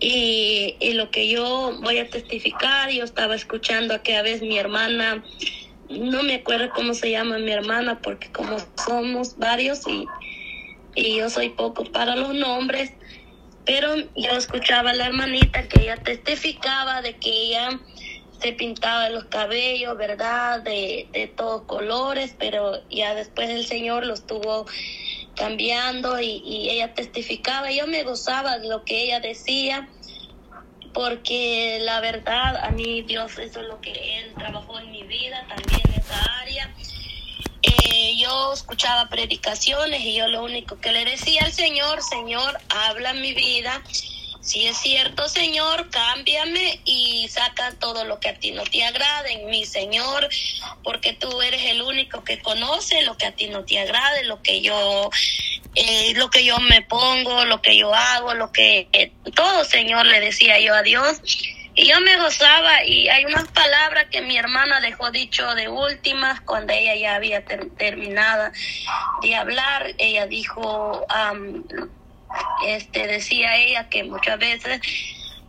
Y, y, lo que yo voy a testificar, yo estaba escuchando a que a veces mi hermana, no me acuerdo cómo se llama mi hermana, porque como somos varios y, y yo soy poco para los nombres, pero yo escuchaba a la hermanita que ella testificaba de que ella se pintaba los cabellos, ¿verdad? De, de todos colores, pero ya después el Señor los tuvo cambiando y, ella testificaba. Yo me gozaba de lo que ella decía, porque la verdad a mí Dios, eso es lo que Él trabajó en mi vida, también en esa área. Eh, yo escuchaba predicaciones y yo lo único que le decía al Señor, Señor, habla mi vida si es cierto, Señor, cámbiame y saca todo lo que a ti no te agrade en mí, Señor, porque tú eres el único que conoce lo que a ti no te agrade, lo que yo, eh, lo que yo me pongo, lo que yo hago, lo que todo, Señor, le decía yo a Dios. Y yo me gozaba y hay unas palabras que mi hermana dejó dicho de últimas cuando ella ya había terminado de hablar. Ella dijo, este, decía ella que muchas veces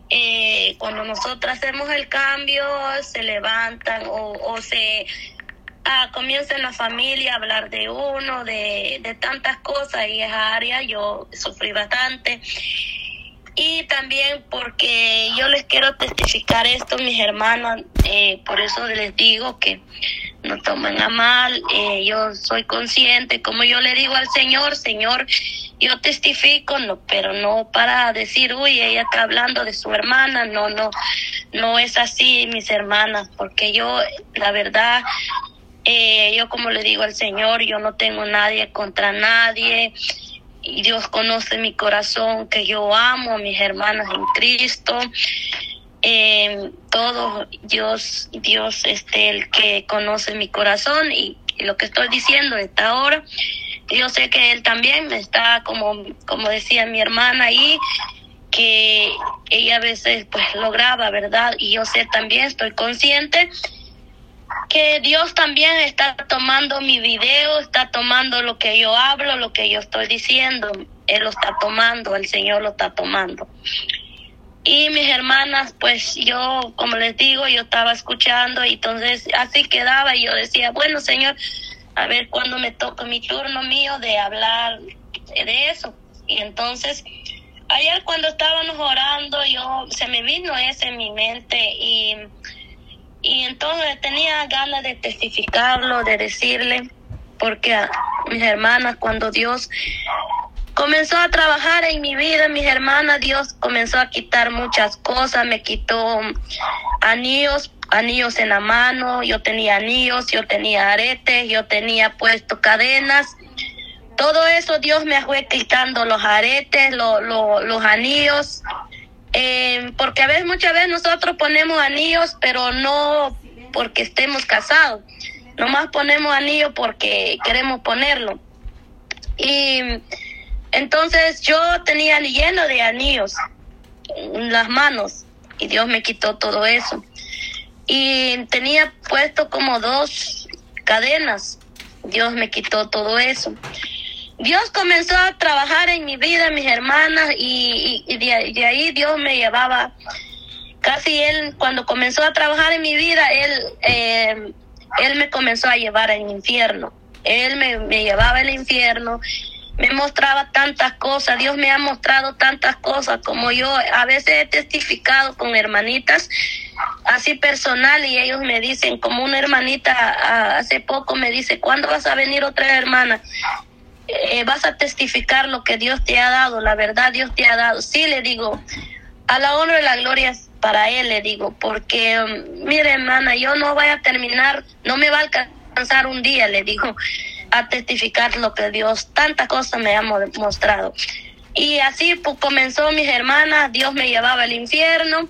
eh, cuando nosotros hacemos el cambio se levantan o, se ah, comienza en la familia a hablar de uno, de, de tantas cosas y esa área yo sufrí bastante. Y también porque yo les quiero testificar esto, mis hermanos, eh, por eso les digo que no tomen a mal, eh, yo soy consciente, como yo le digo al Señor, Señor, yo testifico, no, pero no para decir, uy, ella está hablando de su hermana, no, no, no es así, mis hermanas, porque yo, la verdad, eh, yo como le digo al Señor, yo no tengo nadie contra nadie, y Dios conoce mi corazón, que yo amo a mis hermanas en Cristo. Eh, todo Dios, Dios este el que conoce mi corazón y, lo que estoy diciendo esta hora yo sé que él también está como como decía mi hermana ahí que ella a veces pues lograba verdad y yo sé también estoy consciente que Dios también está tomando mi video está tomando lo que yo hablo lo que yo estoy diciendo él lo está tomando el Señor lo está tomando y mis hermanas, pues yo, como les digo, yo estaba escuchando y entonces así quedaba y yo decía, bueno, Señor, a ver cuándo me toca mi turno mío de hablar de eso. Y entonces, ayer cuando estábamos orando, yo se me vino ese en mi mente y, y entonces tenía ganas de testificarlo, de decirle, porque a mis hermanas, cuando Dios comenzó a trabajar en mi vida, mis hermanas, Dios comenzó a quitar muchas cosas, me quitó anillos anillos en la mano, yo tenía anillos, yo tenía aretes, yo tenía puesto cadenas. Todo eso Dios me fue quitando los aretes, los anillos, eh, porque a veces, muchas veces nosotros ponemos anillos, pero no porque estemos casados, nomás ponemos anillos porque queremos ponerlo. Y entonces yo tenía lleno de anillos las manos y Dios me quitó todo eso y tenía puesto como dos cadenas. Dios me quitó todo eso. Dios comenzó a trabajar en mi vida, mis hermanas, y, de, ahí Dios me llevaba, casi él, cuando comenzó a trabajar en mi vida, él, eh, él me comenzó a llevar al infierno. Él me, me llevaba al infierno, me mostraba tantas cosas, Dios me ha mostrado tantas cosas, como yo a veces he testificado con hermanitas así personal y ellos me dicen, como una hermanita hace poco me dice, ¿cuándo vas a venir otra hermana? Eh, vas a testificar lo que Dios te ha dado, la verdad Dios te ha dado. Sí, le digo, a la honra y la gloria para Él, le digo, porque, um, mire hermana, yo no voy a terminar, no me va a alcanzar un día, le digo, a testificar lo que Dios, tantas cosas me ha mostrado. Y así pues, comenzó mis hermanas, Dios me llevaba al infierno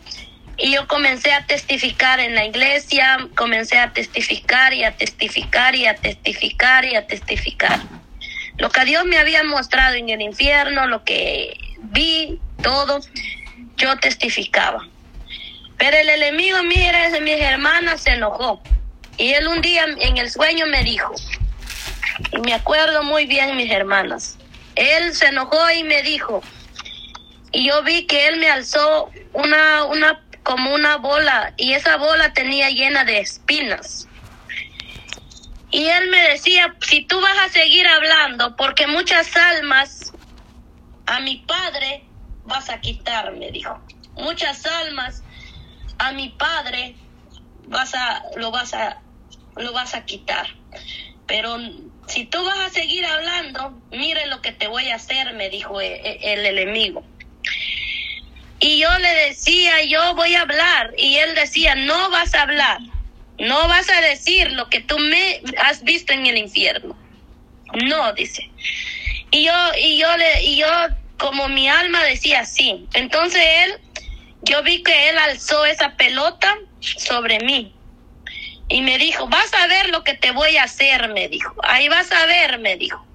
y yo comencé a testificar en la iglesia, comencé a testificar y a testificar y a testificar y a testificar. Lo que Dios me había mostrado en el infierno, lo que vi, todo, yo testificaba. Pero el enemigo, mire, mis hermanas se enojó. Y él un día en el sueño me dijo, y me acuerdo muy bien mis hermanas, él se enojó y me dijo, y yo vi que él me alzó una, una, como una bola y esa bola tenía llena de espinas. Y él me decía, si tú vas a seguir hablando, porque muchas almas a mi padre vas a quitar, me dijo. Muchas almas a mi padre vas a, lo vas a, lo vas a quitar. Pero si tú vas a seguir hablando, mire lo que te voy a hacer, me dijo e, e, el, enemigo. Y yo le decía, yo voy a hablar. Y él decía, no vas a hablar. No vas a decir lo que tú me has visto en el infierno. No, dice. Y yo, y yo le, y yo, como mi alma decía sí. Entonces él, yo vi que él alzó esa pelota sobre mí. Y me dijo, vas a ver lo que te voy a hacer, me dijo. Ahí vas a ver, me dijo.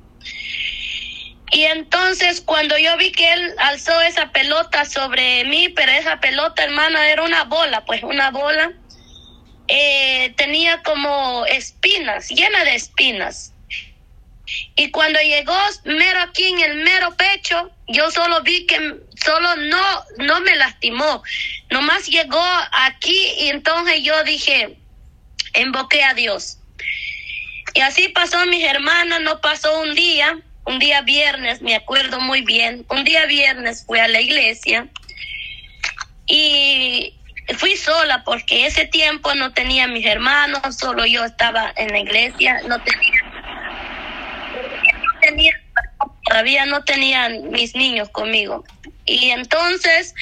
Y entonces cuando yo vi que él alzó esa pelota sobre mí, pero esa pelota, hermana, era una bola, pues una bola, eh, tenía como espinas, llena de espinas. Y cuando llegó mero aquí en el mero pecho, yo solo vi que solo no, no me lastimó, nomás llegó aquí y entonces yo dije, invoqué a Dios. Y así pasó mis hermanas, no pasó un día, un día viernes, me acuerdo muy bien, un día viernes fui a la iglesia y fui sola porque ese tiempo no tenía mis hermanos, solo yo estaba en la iglesia, no tenía, no tenía todavía no tenían mis niños conmigo. Y entonces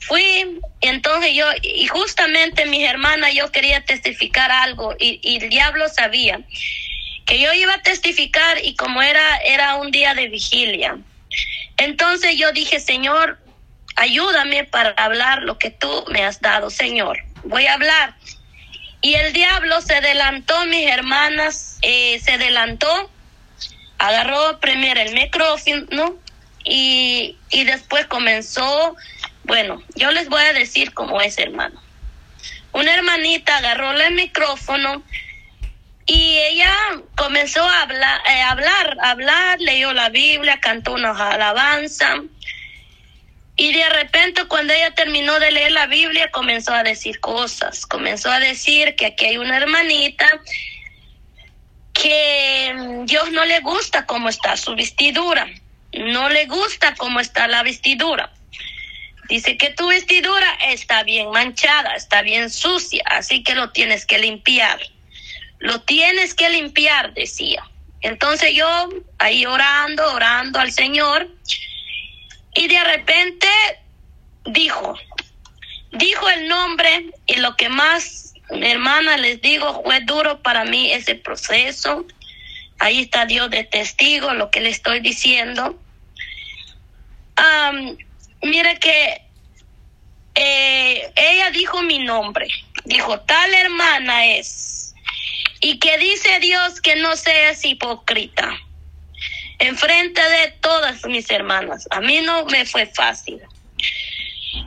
fui, entonces yo, y justamente mis hermanas, yo quería testificar algo y, y, el diablo sabía que yo iba a testificar y como era, era un día de vigilia. Entonces yo dije, Señor, ayúdame para hablar lo que tú me has dado, Señor. Voy a hablar. Y el diablo se adelantó, mis hermanas, eh, se adelantó, agarró primero el micrófono y, y después comenzó bueno, yo les voy a decir cómo es, hermano. Una hermanita agarró el micrófono y ella comenzó a hablar, eh, hablar, hablar, leyó la Biblia, cantó una alabanza. Y de repente cuando ella terminó de leer la Biblia comenzó a decir cosas, comenzó a decir que aquí hay una hermanita que Dios no le gusta cómo está su vestidura, no le gusta cómo está la vestidura. Dice que tu vestidura está bien manchada, está bien sucia, así que lo tienes que limpiar. Lo tienes que limpiar, decía. Entonces yo ahí orando, orando al Señor, y de repente dijo, dijo el nombre y lo que más, mi hermana, les digo, fue duro para mí ese proceso. Ahí está Dios de testigo, lo que le estoy diciendo. Mire que eh, ella dijo mi nombre, dijo, tal hermana es, y que dice Dios que no seas hipócrita, enfrente de todas mis hermanas. A mí no me fue fácil.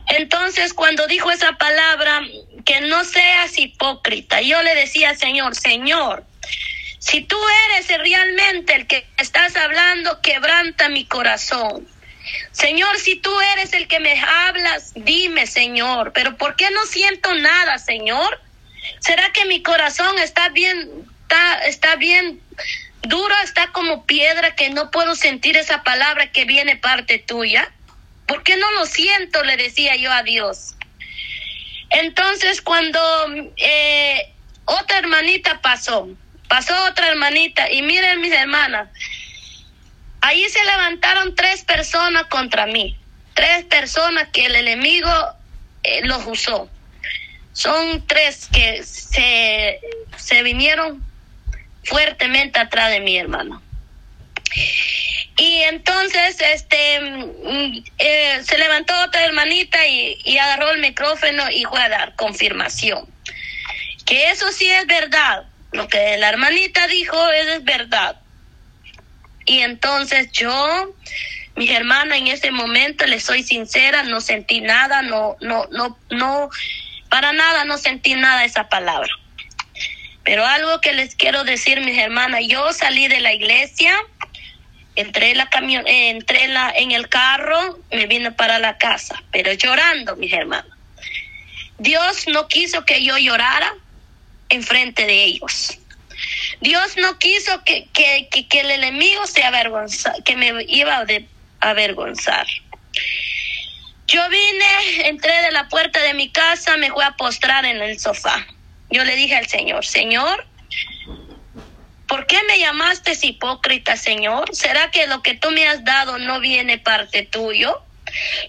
Entonces, cuando dijo esa palabra, que no seas hipócrita, yo le decía, Señor, Señor, si tú eres realmente el que estás hablando, quebranta mi corazón. Señor, si tú eres el que me hablas, dime, Señor, pero ¿por qué no siento nada, Señor? ¿Será que mi corazón está bien, está, está bien duro, está como piedra que no puedo sentir esa palabra que viene parte tuya? ¿Por qué no lo siento? Le decía yo a Dios. Entonces cuando eh, otra hermanita pasó, pasó otra hermanita y miren mis hermanas, Ahí se levantaron tres personas contra mí, tres personas que el enemigo eh, los usó. Son tres que se, se vinieron fuertemente atrás de mi hermano. Y entonces este mm, eh, se levantó otra hermanita y, y, agarró el micrófono y fue a dar confirmación. Que eso sí es verdad. Lo que la hermanita dijo es verdad. Y entonces yo, mi hermana, en ese momento, le soy sincera, no sentí nada, no, no, no, no, para nada no sentí nada esa palabra. Pero algo que les quiero decir, mis hermanas, yo salí de la iglesia entré la camión, eh, entré en el carro, me vine para la casa, pero llorando, mis hermanos. Dios no quiso que yo llorara en frente de ellos. Dios no quiso que, que, el enemigo se avergonza, que me iba a avergonzar. Yo vine, entré de la puerta de mi casa, me fui a postrar en el sofá. Yo le dije al Señor, Señor, ¿por qué me llamaste hipócrita, Señor? ¿Será que lo que tú me has dado no viene parte tuyo?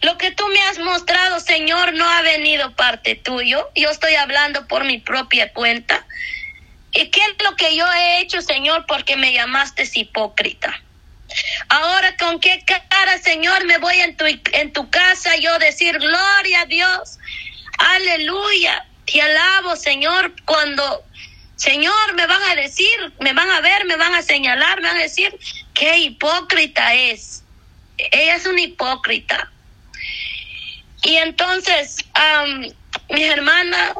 Lo que tú me has mostrado, Señor, no ha venido parte tuyo. Yo estoy hablando por mi propia cuenta. ¿Y qué es lo que yo he hecho, Señor, porque me llamaste hipócrita? Ahora, ¿con qué cara, Señor, me voy en tu, en tu casa yo decir, gloria a Dios, aleluya, te alabo, Señor, cuando, Señor, me van a decir, me van a ver, me van a señalar, me van a decir, qué hipócrita es. Ella es una hipócrita. Y entonces, mis hermanas,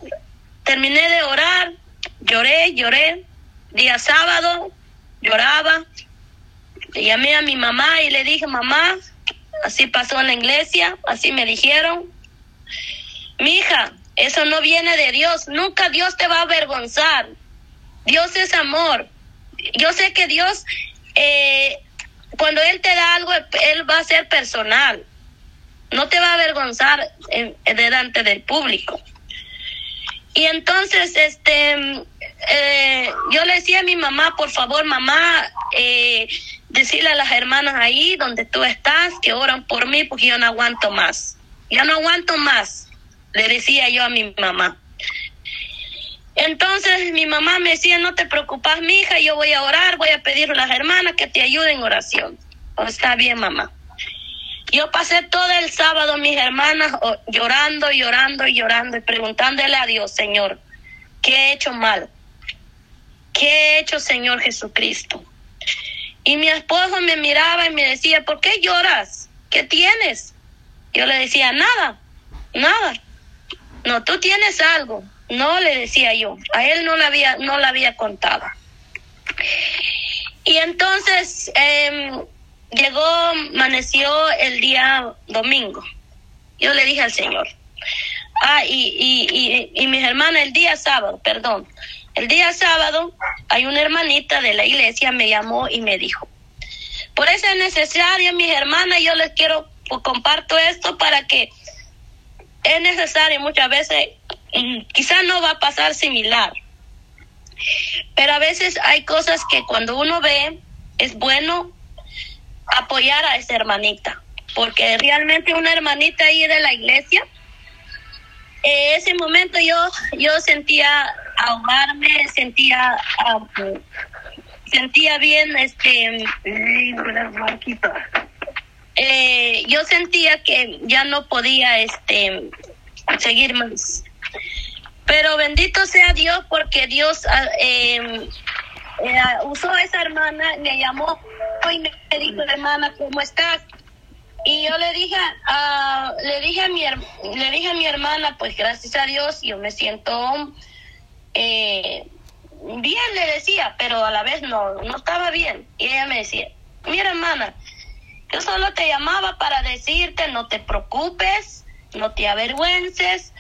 terminé de orar, lloré, lloré, día sábado, lloraba, llamé a mi mamá y le dije, mamá, así pasó en la iglesia, así me dijeron. Mi hija, eso no viene de Dios, nunca Dios te va a avergonzar. Dios es amor. Yo sé que Dios, eh, cuando Él te da algo, Él va a ser personal. No te va a avergonzar delante del público. Y entonces, este, eh, yo le decía a mi mamá, por favor, mamá, eh, decirle a las hermanas ahí donde tú estás que oran por mí porque yo no aguanto más. Ya no aguanto más, le decía yo a mi mamá. Entonces mi mamá me decía, no te preocupes, mi hija, yo voy a orar, voy a pedir a las hermanas que te ayuden en oración. Oh, está bien, mamá. Yo pasé todo el sábado, mis hermanas, llorando, llorando, llorando y preguntándole a Dios, Señor, ¿qué he hecho mal? ¿Qué he hecho, Señor Jesucristo? Y mi esposo me miraba y me decía, ¿por qué lloras? ¿Qué tienes? Yo le decía, nada, nada. No, tú tienes algo. No le decía yo. A él no le había, no le había contado. Y entonces em, llegó, amaneció el día domingo. Yo le dije al Señor. Ah, y, y, y, y mis hermanas el día sábado, perdón. El día sábado hay una hermanita de la iglesia me llamó y me dijo, por eso es necesario, mis hermanas, yo les quiero, pues, comparto esto para que es necesario muchas veces, mm, quizás no va a pasar similar, pero a veces hay cosas que cuando uno ve es bueno apoyar a esa hermanita, porque realmente una hermanita ahí de la iglesia, en ese momento yo, yo sentía ahogarme, sentía sentía bien este eh, yo sentía que ya no podía este seguir más pero bendito sea Dios porque Dios ah, em, eh, usó a esa hermana me llamó y me dijo hermana cómo estás y yo le dije a, le dije a mi le dije a mi hermana pues gracias a Dios yo me siento eh, bien le decía, pero a la vez no, no estaba bien. Y ella me decía, mira hermana, yo solo te llamaba para decirte, no te preocupes, no te avergüences,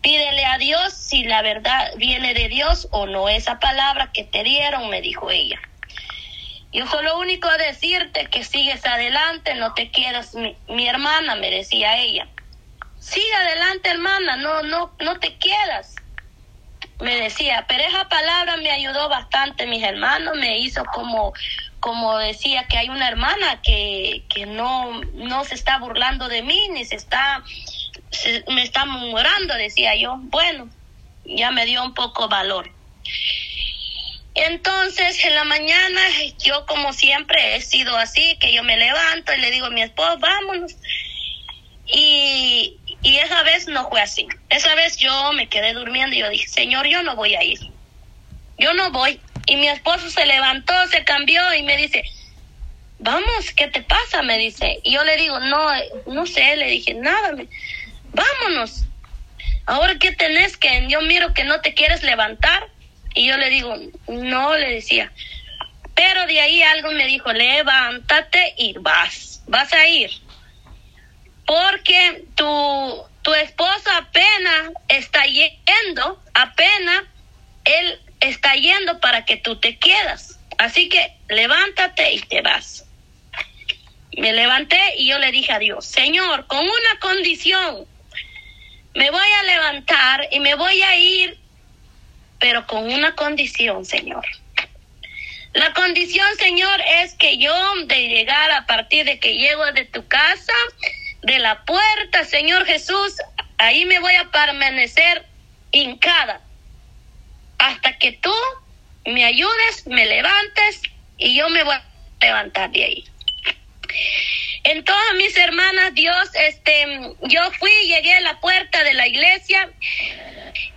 pídele a Dios si la verdad viene de Dios o no esa palabra que te dieron, me dijo ella. Yo solo único a decirte que sigues adelante, no te quedas, mi, hermana, me decía ella. Sigue adelante, hermana, no, no, no te quedas me decía, pero esa palabra me ayudó bastante, mis hermanos, me hizo como, como decía que hay una hermana que, que no, no se está burlando de mí, ni se está, me está murmurando, decía yo. Bueno, ya me dio un poco valor. Entonces, en la mañana, yo como siempre he sido así, que yo me levanto y le digo a mi esposo, vámonos. Y, y esa vez no fue así. Esa vez yo me quedé durmiendo y yo dije, Señor, yo no voy a ir. Yo no voy. Y mi esposo se levantó, se cambió y me dice, vamos, ¿qué te pasa? Me dice. Y yo le digo, no, no sé, le dije, nada, vámonos. Ahora, ¿qué tenés que? Yo miro que no te quieres levantar. Y yo le digo, no, le decía, Pero de ahí algo me dijo, levántate y vas, vas a ir. Porque tu, tu esposo apenas está yendo, apenas él está yendo para que tú te quedas. Así que levántate y te vas. Me levanté y yo le dije a Dios, Señor, con una condición, me voy a levantar y me voy a ir, pero con una condición, Señor. La condición, Señor, es que yo de llegar a partir de que llego de tu casa, de la puerta, Señor Jesús, ahí me voy a permanecer hincada hasta que tú me ayudes, me levantes y yo me voy a levantar de ahí. Entonces, mis hermanas, Dios, este, yo fui, llegué a la puerta de la iglesia.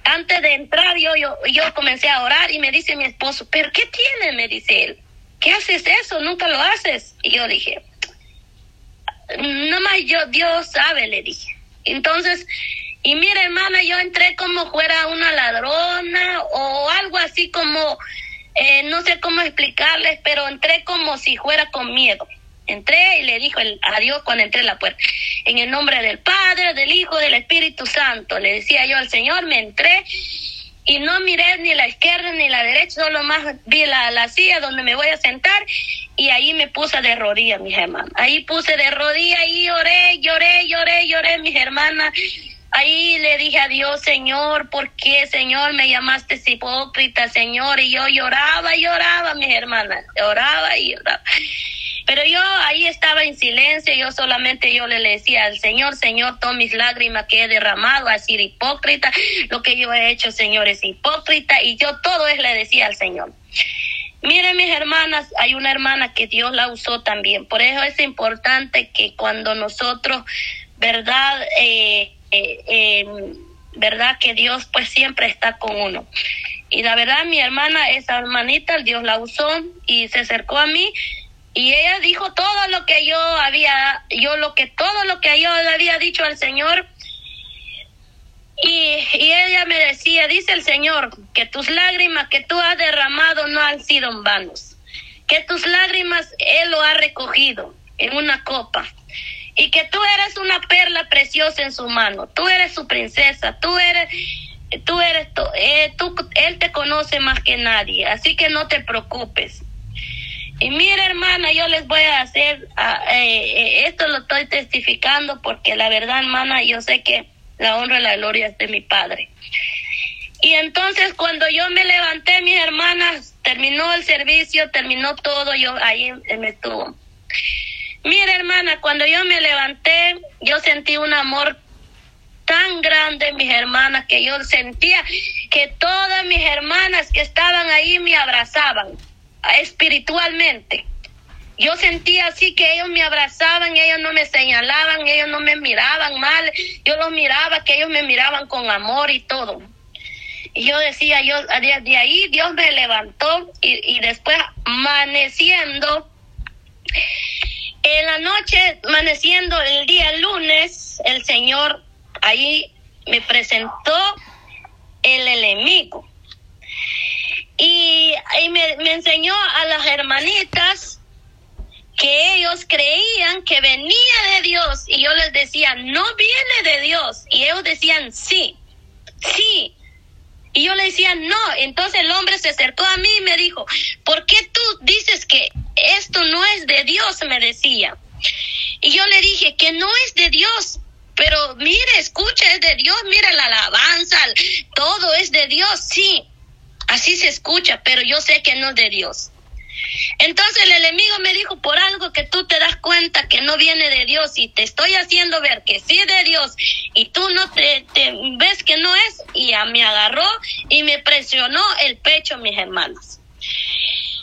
Antes de entrar, yo, yo, yo comencé a orar y me dice mi esposo, ¿pero qué tiene? Me dice él. ¿Qué haces eso? Nunca lo haces. Y yo dije, no más yo, Dios sabe, le dije. Entonces, y mira, hermana, yo entré como fuera una ladrona o algo así como, eh, no sé cómo explicarles, pero entré como si fuera con miedo. Entré y le dijo el, a Dios cuando entré en la puerta. En el nombre del Padre, del Hijo, del Espíritu Santo. Le decía yo al Señor, me entré y no miré ni la izquierda ni la derecha, solo más vi la, la silla donde me voy a sentar y ahí me puse de rodillas, mis hermanas. Ahí puse de rodillas y lloré, lloré, lloré, lloré, mis hermanas. Ahí le dije a Dios, Señor, ¿por qué, Señor, me llamaste hipócrita, Señor? Y yo lloraba, lloraba, mis hermanas, lloraba y lloraba. Pero yo ahí estaba en silencio, yo solamente yo le decía al Señor, Señor, todas mis lágrimas que he derramado, a ser hipócrita, lo que yo he hecho, Señor, es hipócrita, y yo todo es le decía al Señor. Miren mis hermanas, hay una hermana que Dios la usó también, por eso es importante que cuando nosotros, verdad, eh, eh, verdad que Dios pues siempre está con uno. Y la verdad mi hermana, esa hermanita, Dios la usó y se acercó a mí y ella dijo todo lo que yo había, yo lo que, todo lo que yo le había dicho al Señor. Y, y ella me decía, dice el Señor, que tus lágrimas que tú has derramado no han sido en vanos, que tus lágrimas Él lo ha recogido en una copa y que tú eres una perla preciosa en su mano, tú eres su princesa, tú eres, tú eres, eh, tú, Él te conoce más que nadie, así que no te preocupes. Y mira, hermana, yo les voy a hacer, eh, eh, esto lo estoy testificando porque la verdad, hermana, yo sé que la honra y la gloria es de mi Padre. Y entonces cuando yo me levanté, mis hermanas, terminó el servicio, terminó todo, yo ahí me estuvo. Mira, hermana, cuando yo me levanté, yo sentí un amor tan grande, mis hermanas, que yo sentía que todas mis hermanas que estaban ahí me abrazaban espiritualmente. Yo sentía así que ellos me abrazaban, ellos no me señalaban, ellos no me miraban mal, yo los miraba, que ellos me miraban con amor y todo. Y yo decía, yo de ahí Dios me levantó y, y después amaneciendo, en la noche, amaneciendo el día lunes, el Señor ahí me presentó el enemigo y, me, me enseñó a las hermanitas que ellos creían que venía de Dios y yo les decía, no viene de Dios. Y ellos decían, sí, sí. Y yo le decía, no. Entonces el hombre se acercó a mí y me dijo, ¿por qué tú dices que esto no es de Dios? Me decía. Y yo le dije que no es de Dios. Pero mire, escucha, es de Dios, mira la alabanza, todo es de Dios, sí. Así se escucha, pero yo sé que no es de Dios. Entonces el enemigo me dijo, por algo que tú te das cuenta que no viene de Dios y te estoy haciendo ver que sí de Dios y tú no te, ves que no es, y a me agarró y me presionó el pecho, mis hermanas.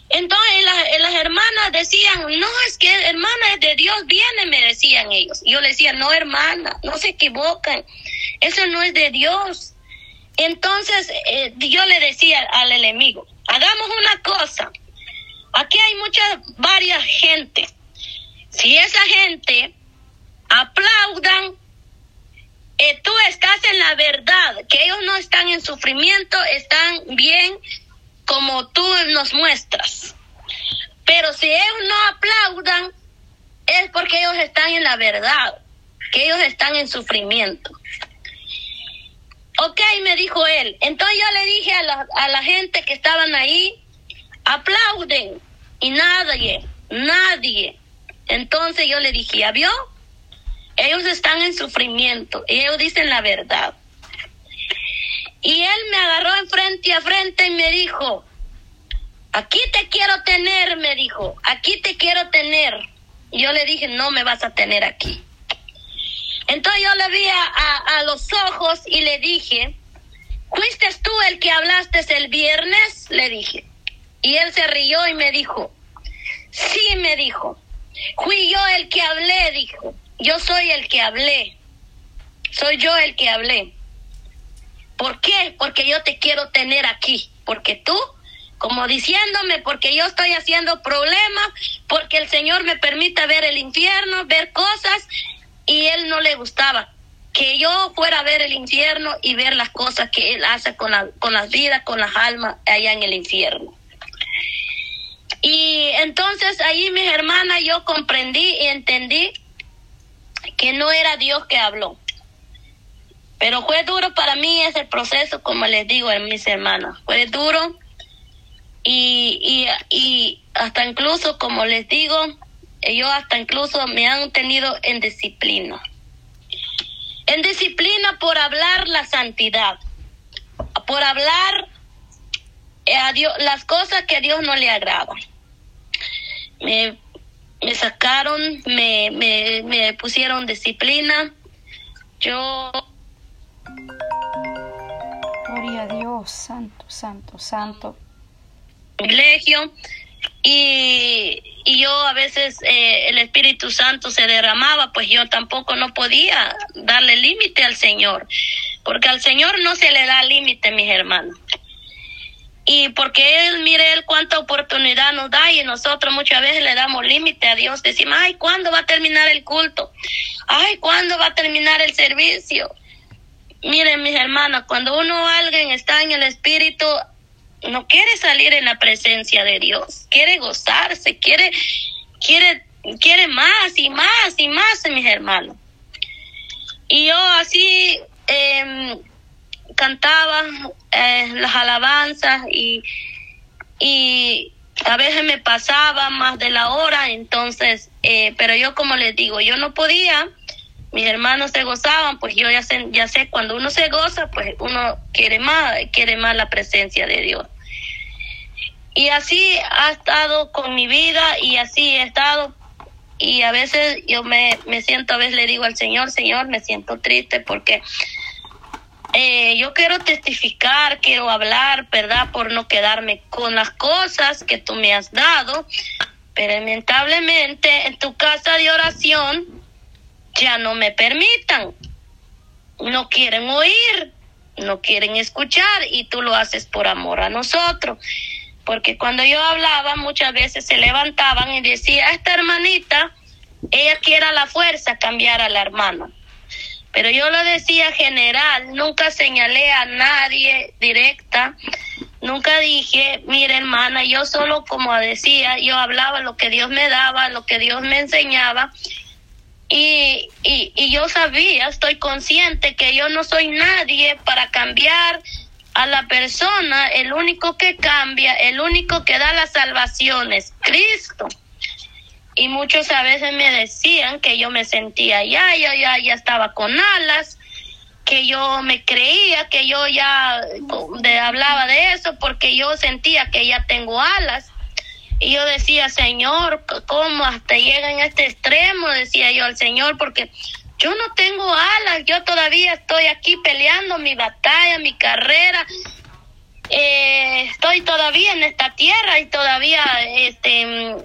Entonces las, las hermanas decían, no, es que hermana es de Dios, viene, me decían ellos. Yo le decía, no, hermana, no se equivocan, eso no es de Dios. Entonces eh, yo le decía al enemigo, hagamos una cosa, aquí hay mucha, varias gente, si esa gente aplaudan, eh, tú estás en la verdad, que ellos no están en sufrimiento, están bien como tú nos muestras. Pero si ellos no aplaudan, es porque ellos están en la verdad, que ellos están en sufrimiento. Ok, me dijo él. Entonces yo le dije a la, a la gente que estaban ahí, aplauden. Y nadie, nadie. Entonces yo le dije, ¿ya vio? Ellos están en sufrimiento y ellos dicen la verdad. Y él me agarró en frente a frente y me dijo, aquí te quiero tener, me dijo, aquí te quiero tener. Y yo le dije, no me vas a tener aquí. Entonces yo le vi a, a, los ojos y le dije, ¿fuiste tú el que hablaste el viernes? Le dije. Y él se rió y me dijo, sí, me dijo, fui yo el que hablé, dijo, yo soy el que hablé, soy yo el que hablé. ¿Por qué? Porque yo te quiero tener aquí, porque tú, como diciéndome, porque yo estoy haciendo problemas, porque el Señor me permite ver el infierno, ver cosas, y él no le gustaba que yo fuera a ver el infierno y ver las cosas que él hace con, la, con las vidas, con las almas allá en el infierno. Y entonces ahí mis hermanas yo comprendí y entendí que no era Dios que habló. Pero fue duro para mí ese proceso, como les digo a mis hermanas. Fue duro y, y, y hasta incluso, como les digo, yo hasta incluso me han tenido en disciplina. En disciplina por hablar la santidad, por hablar eh, a Dios, las cosas que a Dios no le agradan. Me, me sacaron, me, me, me pusieron disciplina. Yo... Gloria a Dios, santo, santo, santo. Privilegio y, y yo a veces eh, el Espíritu Santo se derramaba, pues yo tampoco no podía darle límite al Señor, porque al Señor no se le da límite, mis hermanos. Y porque Él, mire Él cuánta oportunidad nos da y nosotros muchas veces le damos límite a Dios. Decimos, ay, ¿cuándo va a terminar el culto? Ay, ¿cuándo va a terminar el servicio? Miren, mis hermanos, cuando uno alguien está en el Espíritu, no quiere salir en la presencia de Dios, quiere gozarse, quiere, quiere, quiere más y más y más, mis hermanos. Y yo así eh, cantaba eh, las alabanzas y, y a veces me pasaba más de la hora, entonces, eh, pero yo como les digo, yo no podía, mis hermanos se gozaban, pues yo ya sé, ya sé, cuando uno se goza, pues uno quiere más, quiere más la presencia de Dios. Y así ha estado con mi vida y así he estado. Y a veces yo me, me siento, a veces le digo al Señor, Señor, me siento triste porque eh, yo quiero testificar, quiero hablar, ¿verdad? Por no quedarme con las cosas que tú me has dado. Pero lamentablemente en tu casa de oración ya no me permitan. No quieren oír, no quieren escuchar y tú lo haces por amor a nosotros porque cuando yo hablaba muchas veces se levantaban y decía, esta hermanita, ella quiere la fuerza cambiar a la hermana. Pero yo lo decía general, nunca señalé a nadie directa, nunca dije, mire hermana, yo solo como decía, yo hablaba lo que Dios me daba, lo que Dios me enseñaba. Y, y, y yo sabía, estoy consciente que yo no soy nadie para cambiar a la persona, el único que cambia, el único que da la salvación es Cristo. Y muchos a veces me decían que yo me sentía ya, ya, ya, ya estaba con alas, que yo me creía, que yo ya hablaba de eso porque yo sentía que ya tengo alas. Y yo decía, Señor, ¿cómo hasta llega en este extremo? Decía yo al Señor, porque yo no tengo alas, yo todavía estoy aquí peleando mi batalla, mi carrera. Eh, estoy todavía en esta tierra y todavía este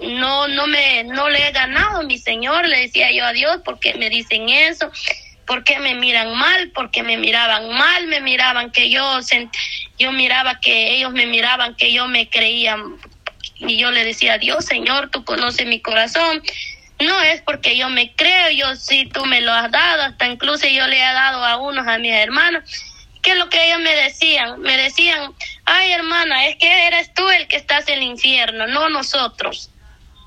no no me no le he ganado mi señor le decía yo a Dios porque me dicen eso porque me miran mal porque me miraban mal me miraban que yo yo miraba que ellos me miraban que yo me creía y yo le decía a Dios Señor tú conoces mi corazón no es porque yo me creo, yo sí tú me lo has dado, hasta incluso yo le he dado a unos a mis hermanos. ¿Qué es lo que ellos me decían? Me decían, ay hermana, es que eres tú el que estás en el infierno, no nosotros.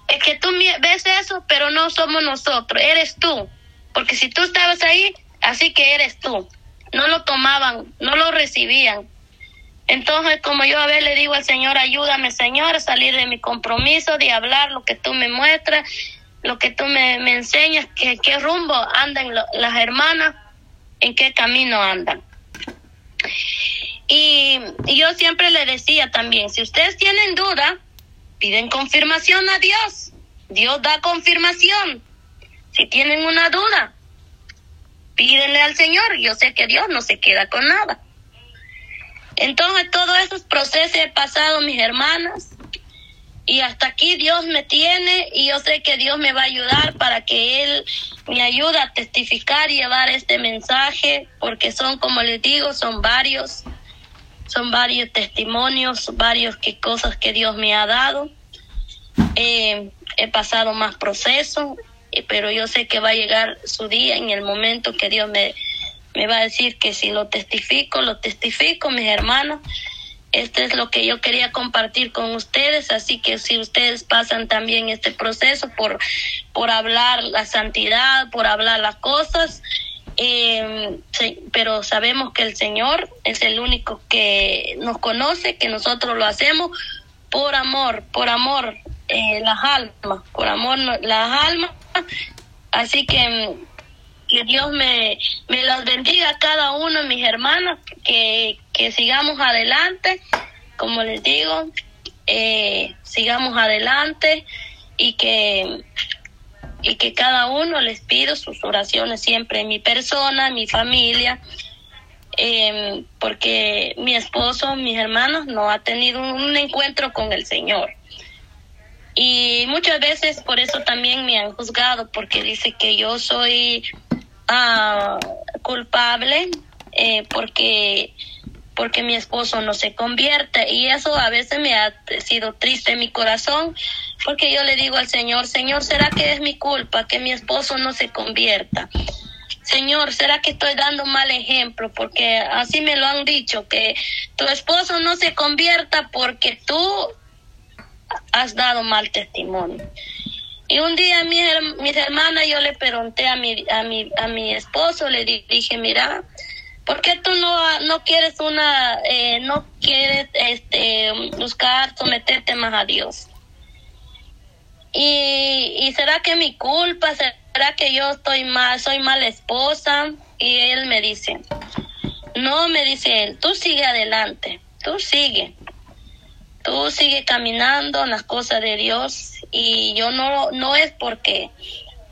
Es que tú ves eso, pero no somos nosotros, eres tú. Porque si tú estabas ahí, así que eres tú. No lo tomaban, no lo recibían. Entonces, como yo a ver le digo al Señor, ayúdame, Señor, a salir de mi compromiso, de hablar lo que tú me muestras, lo que tú me, enseñas, que qué rumbo andan las hermanas, en qué camino andan. Y, yo siempre le decía también, si ustedes tienen duda, piden confirmación a Dios. Dios da confirmación. Si tienen una duda, pídenle al Señor. Yo sé que Dios no se queda con nada. Entonces, todos esos procesos he pasado, mis hermanas, y hasta aquí Dios me tiene y yo sé que Dios me va a ayudar para que Él me ayude a testificar y llevar este mensaje, porque son, como les digo, son varios son varios testimonios, varios que cosas que Dios me ha dado. Eh, he pasado más procesos, eh, pero yo sé que va a llegar su día en el momento que Dios me, me va a decir que si lo testifico, lo testifico, mis hermanos. Este es lo que yo quería compartir con ustedes, así que si ustedes pasan también este proceso por, por hablar la santidad, por hablar las cosas, eh, pero sabemos que el Señor es el único que nos conoce, que nosotros lo hacemos por amor, por amor eh, las almas, por amor las almas. Así que que Dios me, me las bendiga a cada uno de mis hermanos, que, que sigamos adelante, como les digo, eh, sigamos adelante y que y que cada uno les pido sus oraciones siempre, mi persona, mi familia, em, porque mi esposo, mis hermanos, no ha tenido un encuentro con el Señor. Y muchas veces por eso también me han juzgado, porque dice que yo soy ah, culpable, eh, porque porque mi esposo no se convierte y eso a veces me ha sido triste en mi corazón porque yo le digo al Señor, Señor, ¿será que es mi culpa que mi esposo no se convierta? Señor, ¿será que estoy dando mal ejemplo? Porque así me lo han dicho, que tu esposo no se convierta porque tú has dado mal testimonio. Y un día mis, hermanas yo le pregunté a mi, a mi, a mi esposo, le dije, mira, ¿Por qué tú no, no quieres una, eh, no quieres este, buscar someterte más a Dios? Y, y será que mi culpa, será que yo estoy mal, soy mala esposa? Y él me dice, no, me dice él, tú sigue adelante, tú sigue, tú sigue caminando en las cosas de Dios y yo no, no es porque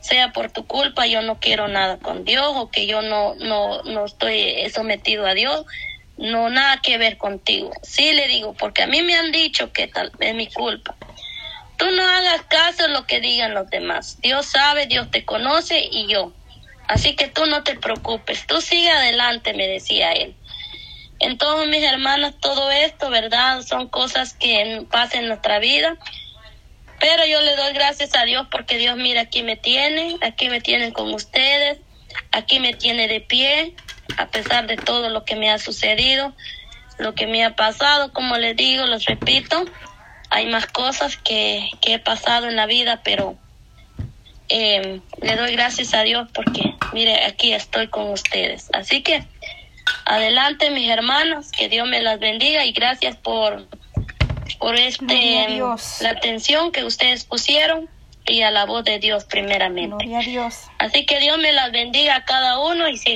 sea por tu culpa, yo no quiero nada con Dios o que yo no, no, no estoy sometido a Dios, no nada que ver contigo. Sí le digo, porque a mí me han dicho que tal es mi culpa. Tú no hagas caso a lo que digan los demás. Dios sabe, Dios te conoce y yo. Así que tú no te preocupes, tú sigue adelante, me decía él. Entonces, mis hermanas, todo esto, ¿verdad? Son cosas que pasan en nuestra vida pero yo le doy gracias a Dios porque Dios, mira, aquí me tiene, aquí me tienen con ustedes, aquí me tiene de pie, a pesar de todo lo que me ha sucedido, lo que me ha pasado, como les digo, los repito, hay más cosas que, que he pasado en la vida, pero eh, le doy gracias a Dios porque, mire, aquí estoy con ustedes. Así que, adelante mis hermanos, que Dios me las bendiga y gracias por por este la atención que ustedes pusieron y a la voz de Dios primeramente. Gloria a Dios. Así que Dios me las bendiga a cada uno y